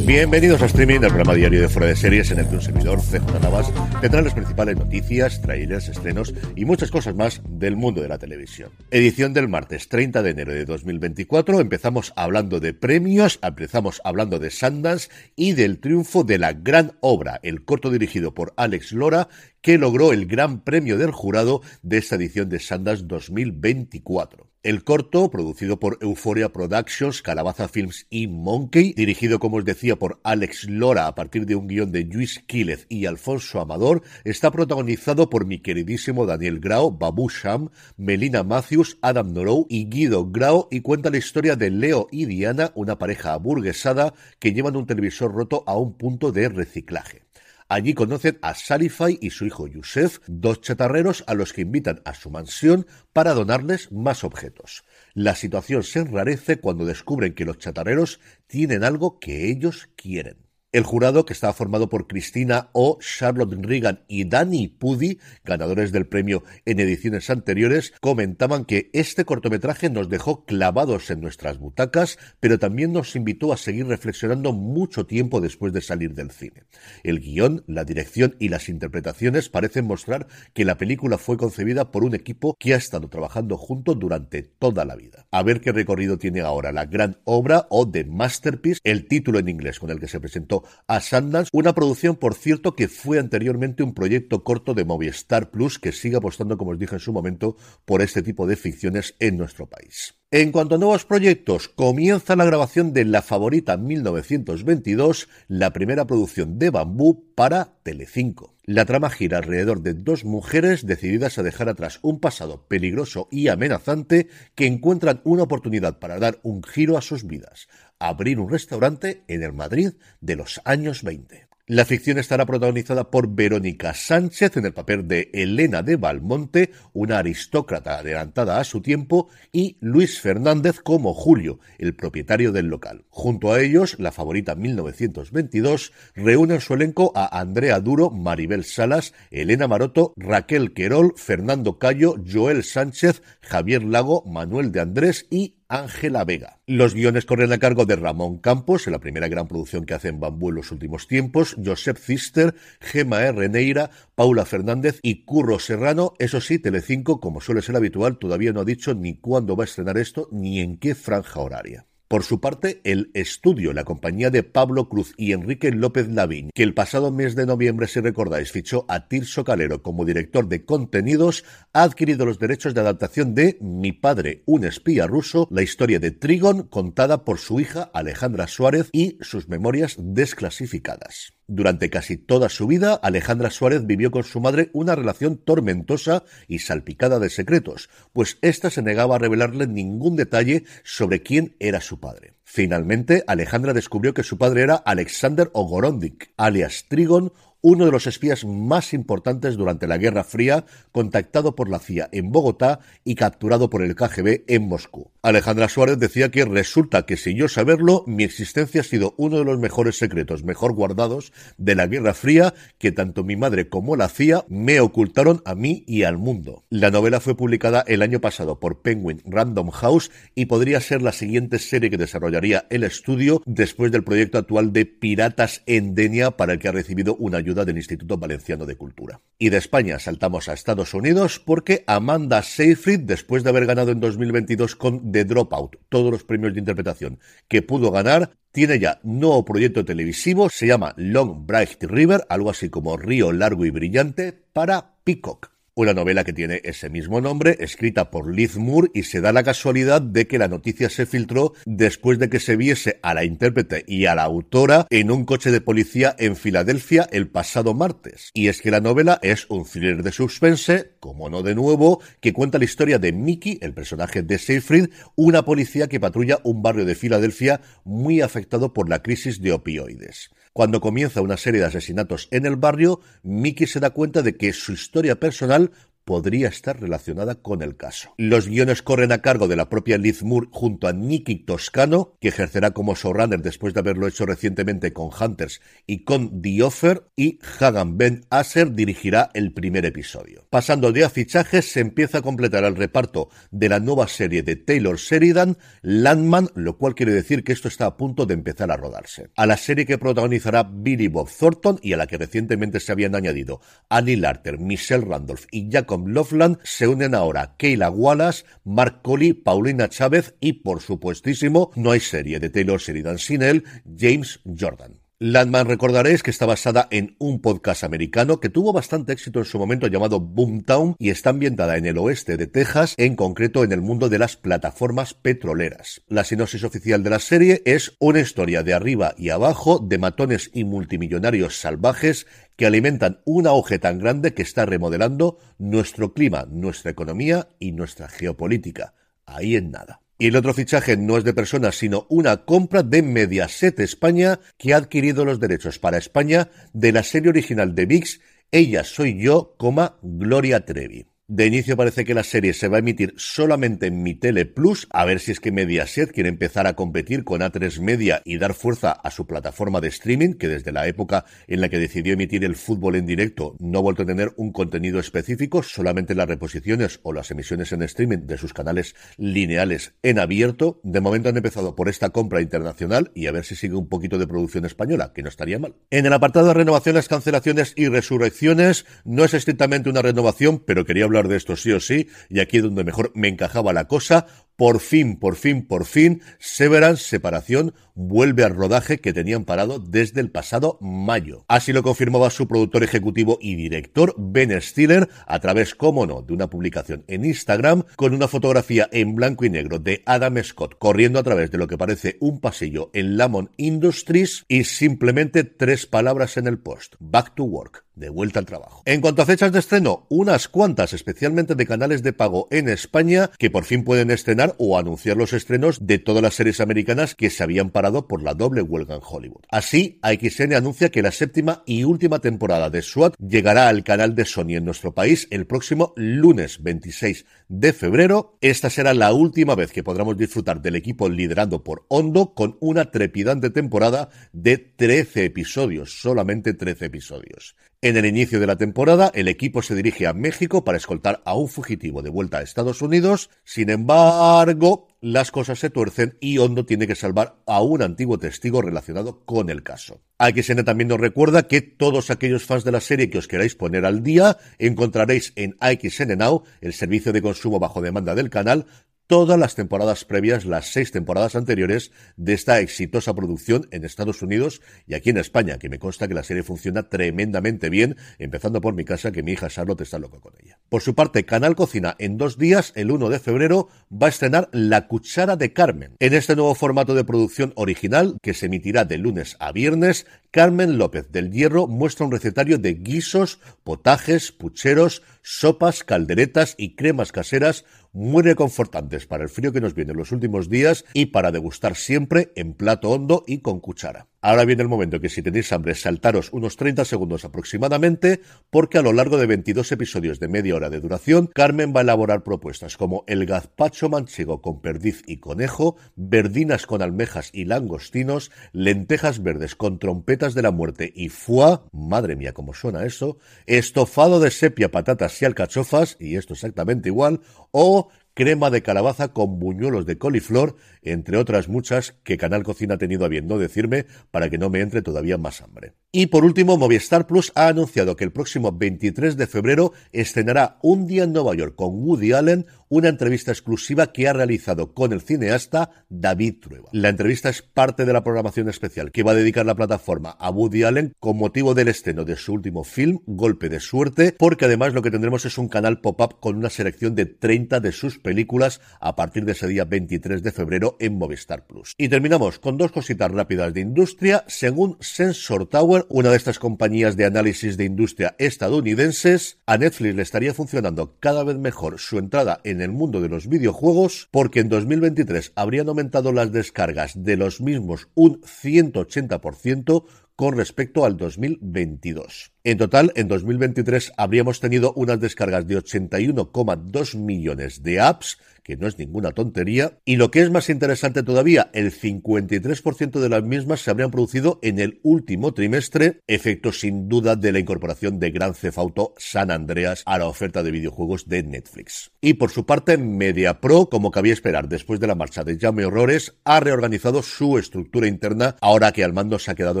Bienvenidos a Streaming, el programa diario de Fuera de Series en el que un servidor, CJ Navas, tendrá las principales noticias, trailers, estrenos y muchas cosas más del mundo de la televisión. Edición del martes 30 de enero de 2024. Empezamos hablando de premios, empezamos hablando de Sundance y del triunfo de la gran obra, el corto dirigido por Alex Lora, que logró el gran premio del jurado de esta edición de Sundance 2024. El corto, producido por Euphoria Productions, Calabaza Films y Monkey, dirigido, como os decía, por Alex Lora a partir de un guion de Luis Quílez y Alfonso Amador, está protagonizado por mi queridísimo Daniel Grau, Babu Sham, Melina Matthews, Adam Norou y Guido Grau y cuenta la historia de Leo y Diana, una pareja aburguesada que llevan un televisor roto a un punto de reciclaje. Allí conocen a Salify y su hijo Yusef, dos chatarreros a los que invitan a su mansión para donarles más objetos. La situación se enrarece cuando descubren que los chatarreros tienen algo que ellos quieren. El jurado, que estaba formado por Cristina O, Charlotte Reagan y Danny Pudi, ganadores del premio en ediciones anteriores, comentaban que este cortometraje nos dejó clavados en nuestras butacas, pero también nos invitó a seguir reflexionando mucho tiempo después de salir del cine. El guion, la dirección y las interpretaciones parecen mostrar que la película fue concebida por un equipo que ha estado trabajando junto durante toda la vida. A ver qué recorrido tiene ahora la gran obra o The Masterpiece, el título en inglés con el que se presentó a Sundance, una producción, por cierto, que fue anteriormente un proyecto corto de Movistar Plus que sigue apostando, como os dije en su momento, por este tipo de ficciones en nuestro país. En cuanto a nuevos proyectos, comienza la grabación de La Favorita 1922, la primera producción de Bambú para Telecinco. La trama gira alrededor de dos mujeres decididas a dejar atrás un pasado peligroso y amenazante que encuentran una oportunidad para dar un giro a sus vidas, abrir un restaurante en el Madrid de los años 20. La ficción estará protagonizada por Verónica Sánchez en el papel de Elena de Valmonte, una aristócrata adelantada a su tiempo, y Luis Fernández como Julio, el propietario del local. Junto a ellos, la favorita 1922 reúne en su elenco a Andrea Duro, Maribel Salas, Elena Maroto, Raquel Querol, Fernando Cayo, Joel Sánchez, Javier Lago, Manuel de Andrés y Ángela Vega. Los guiones corren a cargo de Ramón Campos, en la primera gran producción que hace Bambú en los últimos tiempos, Josep Cister, Gema R. Neira, Paula Fernández y Curro Serrano. Eso sí, Telecinco, como suele ser habitual, todavía no ha dicho ni cuándo va a estrenar esto ni en qué franja horaria. Por su parte, el estudio, la compañía de Pablo Cruz y Enrique López Lavín, que el pasado mes de noviembre, si recordáis, fichó a Tirso Calero como director de contenidos, ha adquirido los derechos de adaptación de Mi padre, un espía ruso, la historia de Trigon contada por su hija Alejandra Suárez y sus memorias desclasificadas. Durante casi toda su vida, Alejandra Suárez vivió con su madre una relación tormentosa y salpicada de secretos, pues ésta se negaba a revelarle ningún detalle sobre quién era su padre. Finalmente, Alejandra descubrió que su padre era Alexander Ogorondik, alias Trigon, uno de los espías más importantes durante la Guerra Fría, contactado por la CIA en Bogotá y capturado por el KGB en Moscú. Alejandra Suárez decía que resulta que sin yo saberlo, mi existencia ha sido uno de los mejores secretos mejor guardados de la Guerra Fría que tanto mi madre como la CIA me ocultaron a mí y al mundo. La novela fue publicada el año pasado por Penguin Random House y podría ser la siguiente serie que desarrollaría el estudio después del proyecto actual de Piratas en Denia para el que ha recibido una ayuda del Instituto Valenciano de Cultura. Y de España saltamos a Estados Unidos porque Amanda Seyfried, después de haber ganado en 2022 con The Dropout todos los premios de interpretación que pudo ganar, tiene ya nuevo proyecto televisivo, se llama Long Bright River, algo así como Río Largo y Brillante, para Peacock una novela que tiene ese mismo nombre, escrita por Liz Moore, y se da la casualidad de que la noticia se filtró después de que se viese a la intérprete y a la autora en un coche de policía en Filadelfia el pasado martes. Y es que la novela es un thriller de suspense, como no de nuevo, que cuenta la historia de Mickey, el personaje de Seyfried, una policía que patrulla un barrio de Filadelfia muy afectado por la crisis de opioides. Cuando comienza una serie de asesinatos en el barrio, Mickey se da cuenta de que su historia personal podría estar relacionada con el caso. Los guiones corren a cargo de la propia Liz Moore junto a Nicky Toscano, que ejercerá como showrunner después de haberlo hecho recientemente con Hunters y con The Offer, y Hagan Ben Asser dirigirá el primer episodio. Pasando de a fichajes, se empieza a completar el reparto de la nueva serie de Taylor Sheridan, Landman, lo cual quiere decir que esto está a punto de empezar a rodarse. A la serie que protagonizará Billy Bob Thornton y a la que recientemente se habían añadido Annie Larter, Michelle Randolph y Jacob Loveland se unen ahora Kayla Wallace, Mark Colley, Paulina Chávez y, por supuestísimo, no hay serie de Taylor Sheridan sin él, James Jordan. Landman recordaréis que está basada en un podcast americano que tuvo bastante éxito en su momento llamado Boomtown y está ambientada en el oeste de Texas, en concreto en el mundo de las plataformas petroleras. La sinopsis oficial de la serie es una historia de arriba y abajo de matones y multimillonarios salvajes que alimentan un auge tan grande que está remodelando nuestro clima, nuestra economía y nuestra geopolítica. Ahí en nada. Y el otro fichaje no es de personas, sino una compra de Mediaset España, que ha adquirido los derechos para España de la serie original de VIX, Ella soy yo, coma Gloria Trevi. De inicio parece que la serie se va a emitir solamente en Mi Tele Plus, a ver si es que Mediaset quiere empezar a competir con A3 Media y dar fuerza a su plataforma de streaming, que desde la época en la que decidió emitir el fútbol en directo no ha vuelto a tener un contenido específico, solamente las reposiciones o las emisiones en streaming de sus canales lineales en abierto. De momento han empezado por esta compra internacional y a ver si sigue un poquito de producción española, que no estaría mal. En el apartado de renovaciones, cancelaciones y resurrecciones, no es estrictamente una renovación, pero quería hablar hablar de esto sí o sí, y aquí es donde mejor me encajaba la cosa, por fin, por fin, por fin, Severance Separación vuelve al rodaje que tenían parado desde el pasado mayo. Así lo confirmaba su productor ejecutivo y director, Ben Stiller, a través, como no, de una publicación en Instagram con una fotografía en blanco y negro de Adam Scott corriendo a través de lo que parece un pasillo en Lamont Industries y simplemente tres palabras en el post. Back to work. De vuelta al trabajo. En cuanto a fechas de estreno, unas cuantas, especialmente de canales de pago en España, que por fin pueden o anunciar los estrenos de todas las series americanas que se habían parado por la doble huelga en Hollywood. Así, AXN anuncia que la séptima y última temporada de SWAT llegará al canal de Sony en nuestro país el próximo lunes 26 de febrero. Esta será la última vez que podremos disfrutar del equipo liderado por Hondo con una trepidante temporada de 13 episodios, solamente 13 episodios. En el inicio de la temporada, el equipo se dirige a México para escoltar a un fugitivo de vuelta a Estados Unidos. Sin embargo, las cosas se tuercen y Hondo tiene que salvar a un antiguo testigo relacionado con el caso. AXN también nos recuerda que todos aquellos fans de la serie que os queráis poner al día encontraréis en AXN Now, el servicio de consumo bajo demanda del canal, todas las temporadas previas, las seis temporadas anteriores de esta exitosa producción en Estados Unidos y aquí en España, que me consta que la serie funciona tremendamente bien, empezando por mi casa, que mi hija Charlotte está loca con ella. Por su parte, Canal Cocina, en dos días, el 1 de febrero, va a estrenar La Cuchara de Carmen. En este nuevo formato de producción original, que se emitirá de lunes a viernes, Carmen López del Hierro muestra un recetario de guisos, potajes, pucheros, sopas, calderetas y cremas caseras muy reconfortantes para el frío que nos viene en los últimos días y para degustar siempre en plato hondo y con cuchara. Ahora viene el momento que si tenéis hambre saltaros unos 30 segundos aproximadamente porque a lo largo de 22 episodios de media hora de duración Carmen va a elaborar propuestas como el gazpacho manchego con perdiz y conejo, verdinas con almejas y langostinos, lentejas verdes con trompetas de la muerte y foie, madre mía cómo suena eso, estofado de sepia, patatas y alcachofas, y esto exactamente igual, o crema de calabaza con buñuelos de coliflor, entre otras muchas que Canal Cocina ha tenido a bien no decirme para que no me entre todavía más hambre. Y por último, Movistar Plus ha anunciado que el próximo 23 de febrero estrenará Un día en Nueva York con Woody Allen, una entrevista exclusiva que ha realizado con el cineasta David Trueba. La entrevista es parte de la programación especial que va a dedicar la plataforma a Woody Allen con motivo del estreno de su último film, Golpe de Suerte, porque además lo que tendremos es un canal pop-up con una selección de 30 de sus películas a partir de ese día 23 de febrero en Movistar Plus. Y terminamos con dos cositas rápidas de industria. Según Sensor Tower, una de estas compañías de análisis de industria estadounidenses, a Netflix le estaría funcionando cada vez mejor su entrada en el mundo de los videojuegos porque en 2023 habrían aumentado las descargas de los mismos un 180% con respecto al 2022. En total, en 2023 habríamos tenido unas descargas de 81,2 millones de apps, que no es ninguna tontería, y lo que es más interesante todavía, el 53% de las mismas se habrían producido en el último trimestre, efecto sin duda de la incorporación de Gran Theft Auto San Andreas a la oferta de videojuegos de Netflix. Y por su parte, MediaPro, como cabía esperar después de la marcha de Jaume Horrores, ha reorganizado su estructura interna ahora que al mando se ha quedado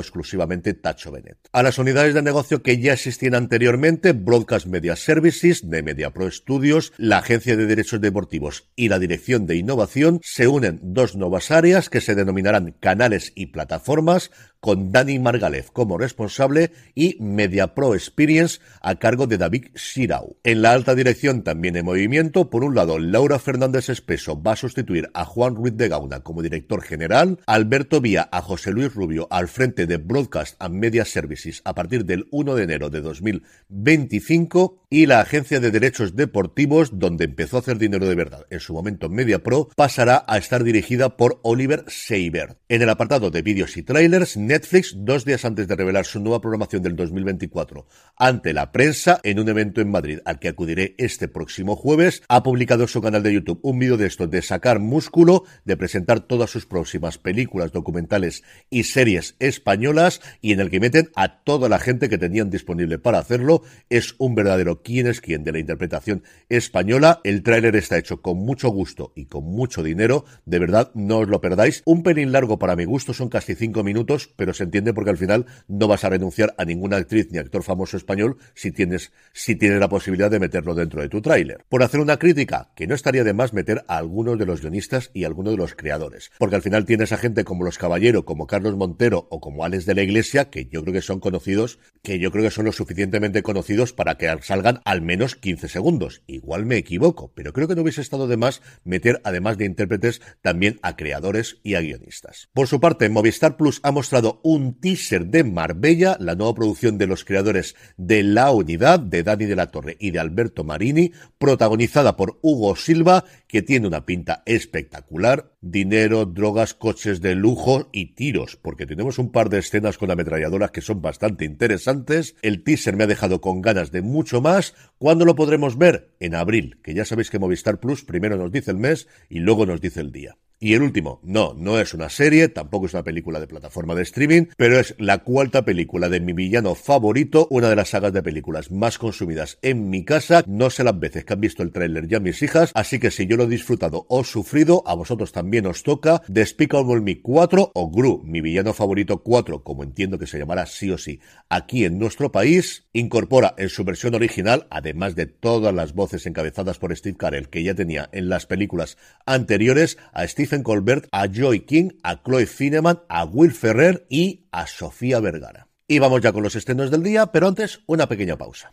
exclusivamente Tacho Bennett. A las unidades de negocio que ya existían anteriormente, Broadcast Media Services de MediaPro Studios, la agencia de derechos deportivos y la dirección de innovación, se unen dos nuevas áreas que se denominarán canales y plataformas, con Dani Margalef como responsable y MediaPro Experience a cargo de David Shirau. En la alta dirección también en movimiento, por un lado, Laura Fernández Espeso va a sustituir a Juan Ruiz de Gauna como director general, Alberto Vía a José Luis Rubio al frente de Broadcast and Media Services a partir del 1 de enero de 2025 y la agencia de derechos deportivos, donde empezó a hacer dinero de verdad en su momento MediaPro, pasará a estar dirigida por Oliver Seibert. En el apartado de vídeos y trailers, Netflix, dos días antes de revelar su nueva programación del 2024 ante la prensa, en un evento en Madrid al que acudiré este próximo jueves, ha publicado en su canal de YouTube un vídeo de esto, de sacar músculo, de presentar todas sus próximas películas, documentales y series españolas, y en el que meten a toda la gente que tenían disponible para hacerlo. Es un verdadero quién es quién de la interpretación española. El tráiler está hecho con mucho gusto y con mucho dinero. De verdad, no os lo perdáis. Un pelín largo para mi gusto, son casi cinco minutos, pero se entiende porque al final no vas a renunciar a ninguna actriz ni actor famoso español si tienes, si tienes la posibilidad de meterlo dentro de tu tráiler. Por hacer una crítica, que no estaría de más meter a algunos de los guionistas y algunos de los creadores. Porque al final tienes a gente como los Caballero, como Carlos Montero o como Alex de la Iglesia, que yo creo que son conocidos, que yo creo que son lo suficientemente conocidos para que salgan al menos 15 segundos. Igual me equivoco, pero creo que no hubiese estado de más meter, además de intérpretes, también a creadores y a guionistas. Por su parte, Movistar Plus ha mostrado un teaser de Marbella, la nueva producción de los creadores de La Unidad, de Dani de la Torre y de Alberto Marini, protagonizada por Hugo Silva, que tiene una pinta espectacular. Dinero, drogas, coches de lujo y tiros, porque tenemos un par de escenas con ametralladoras que son bastante interesantes. El teaser me ha dejado con ganas de mucho más. ¿Cuándo lo podremos ver? En abril, que ya sabéis que Movistar Plus primero nos dice el mes y luego nos dice el día. Y el último, no, no es una serie, tampoco es una película de plataforma de streaming, pero es la cuarta película de mi villano favorito, una de las sagas de películas más consumidas en mi casa. No sé las veces que han visto el tráiler ya mis hijas, así que si yo lo he disfrutado o sufrido, a vosotros también os toca Despicable Me 4 o Gru, mi villano favorito 4, como entiendo que se llamará sí o sí aquí en nuestro país. Incorpora en su versión original, además de todas las voces encabezadas por Steve Carell que ya tenía en las películas anteriores, a Colbert, a Joy King, a Chloe Fineman, a Will Ferrer y a Sofía Vergara. Y vamos ya con los estrenos del día, pero antes una pequeña pausa.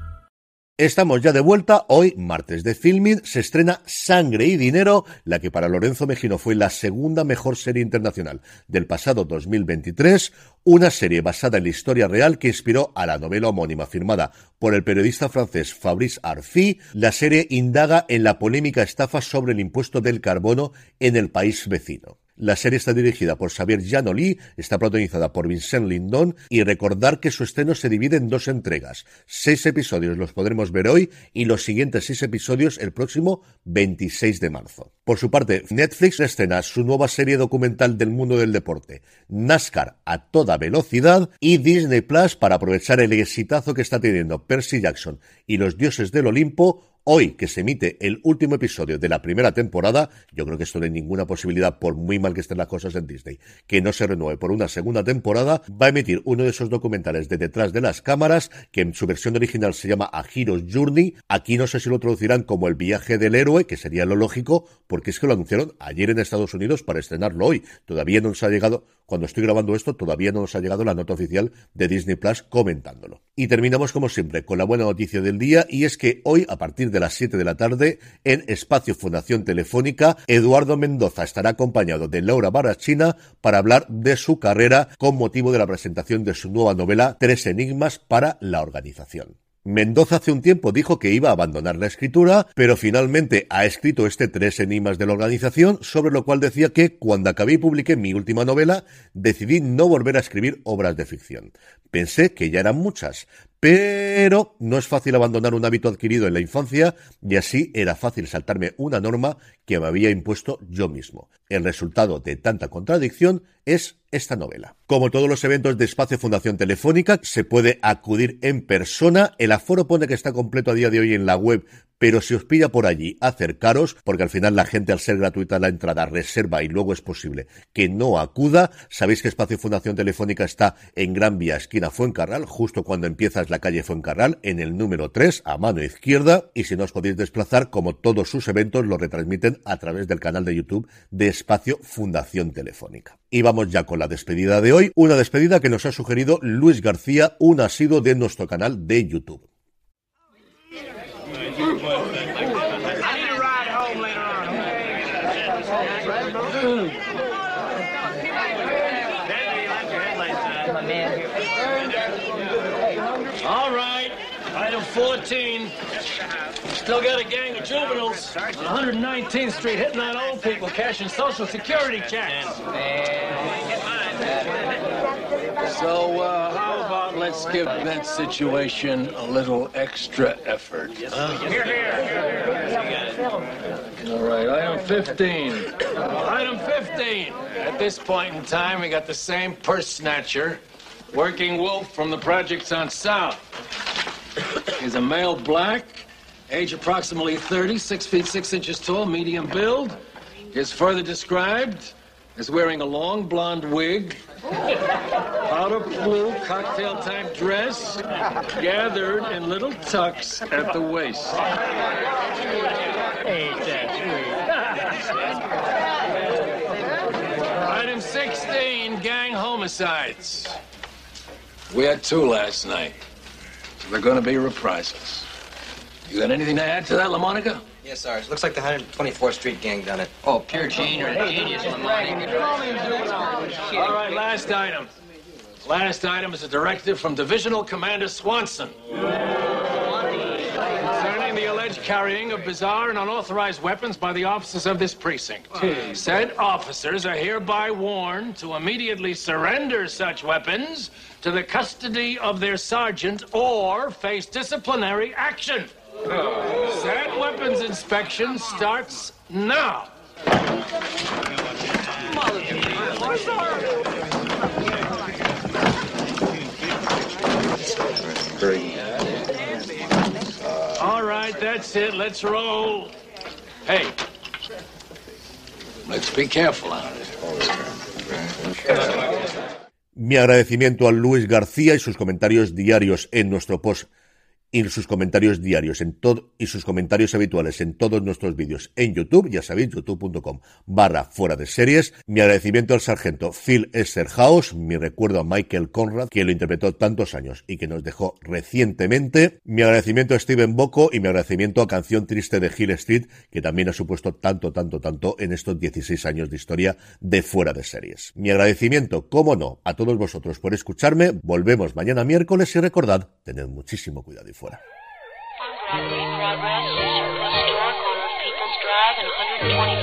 Estamos ya de vuelta. Hoy, martes de filming, se estrena Sangre y Dinero, la que para Lorenzo Mejino fue la segunda mejor serie internacional del pasado 2023, una serie basada en la historia real que inspiró a la novela homónima firmada por el periodista francés Fabrice Arfi. La serie indaga en la polémica estafa sobre el impuesto del carbono en el país vecino. La serie está dirigida por Xavier Janoli, está protagonizada por Vincent Lindon y recordar que su estreno se divide en dos entregas. Seis episodios los podremos ver hoy y los siguientes seis episodios el próximo 26 de marzo. Por su parte, Netflix estrena su nueva serie documental del mundo del deporte, NASCAR a toda velocidad y Disney Plus para aprovechar el exitazo que está teniendo Percy Jackson y los dioses del Olimpo Hoy que se emite el último episodio de la primera temporada, yo creo que esto no hay ninguna posibilidad, por muy mal que estén las cosas en Disney, que no se renueve por una segunda temporada, va a emitir uno de esos documentales de detrás de las cámaras, que en su versión original se llama A Hero's Journey. Aquí no sé si lo traducirán como el viaje del héroe, que sería lo lógico, porque es que lo anunciaron ayer en Estados Unidos para estrenarlo hoy. Todavía no nos ha llegado, cuando estoy grabando esto, todavía no nos ha llegado la nota oficial de Disney Plus comentándolo. Y terminamos como siempre con la buena noticia del día, y es que hoy, a partir de las 7 de la tarde en Espacio Fundación Telefónica. Eduardo Mendoza estará acompañado de Laura Barachina para hablar de su carrera con motivo de la presentación de su nueva novela Tres Enigmas para la organización. Mendoza hace un tiempo dijo que iba a abandonar la escritura, pero finalmente ha escrito este Tres Enigmas de la organización, sobre lo cual decía que cuando acabé y publiqué mi última novela, decidí no volver a escribir obras de ficción. Pensé que ya eran muchas, pero no es fácil abandonar un hábito adquirido en la infancia y así era fácil saltarme una norma que me había impuesto yo mismo. El resultado de tanta contradicción es esta novela. Como todos los eventos de Espacio Fundación Telefónica, se puede acudir en persona. El aforo pone que está completo a día de hoy en la web, pero si os pilla por allí, acercaros, porque al final la gente al ser gratuita la entrada reserva y luego es posible que no acuda. Sabéis que Espacio Fundación Telefónica está en Gran Vía, esquina Fuencarral, justo cuando empiezas la calle Fuencarral, en el número 3, a mano izquierda, y si no os podéis desplazar, como todos sus eventos, lo retransmiten a través del canal de YouTube de Espacio Fundación Telefónica. Y vamos ya con la despedida de hoy, una despedida que nos ha sugerido Luis García, un asido de nuestro canal de YouTube. Still got a gang of juveniles on 119th Street hitting on old people cashing Social Security checks. So, uh, how about let's give that situation a little extra effort? Here, here. All right, item 15. Item 15. At this point in time, we got the same purse snatcher, working wolf from the projects on South. He's a male black, age approximately 30, 6 feet 6 inches tall, medium build. Is further described as wearing a long blonde wig, powder blue cocktail type dress, gathered in little tucks at the waist. Item 16, gang homicides. We had two last night. So they're going to be reprisals. You got anything to add to that, LaMonica? Yes, Sarge. Looks like the 124th Street gang done it. Oh, pure genius, genius, LaMonica. All right, last item. Last item is a directive from Divisional Commander Swanson. Concerning the alleged carrying of bizarre and unauthorized weapons by the officers of this precinct. Said officers are hereby warned to immediately surrender such weapons to the custody of their sergeant or face disciplinary action. Said weapons inspection starts now. All right, that's it. Let's roll. Hey, let's be careful Mi agradecimiento a Luis García y sus comentarios diarios en nuestro post y sus comentarios diarios en todo y sus comentarios habituales en todos nuestros vídeos en YouTube, ya sabéis, youtube.com barra fuera de series. Mi agradecimiento al sargento Phil Esterhaus, mi recuerdo a Michael Conrad, que lo interpretó tantos años y que nos dejó recientemente. Mi agradecimiento a Steven Bocco y mi agradecimiento a Canción Triste de Hill Street, que también ha supuesto tanto, tanto, tanto en estos 16 años de historia de fuera de series. Mi agradecimiento, como no, a todos vosotros por escucharme. Volvemos mañana miércoles y recordad, tened muchísimo cuidado fuera. Broadway,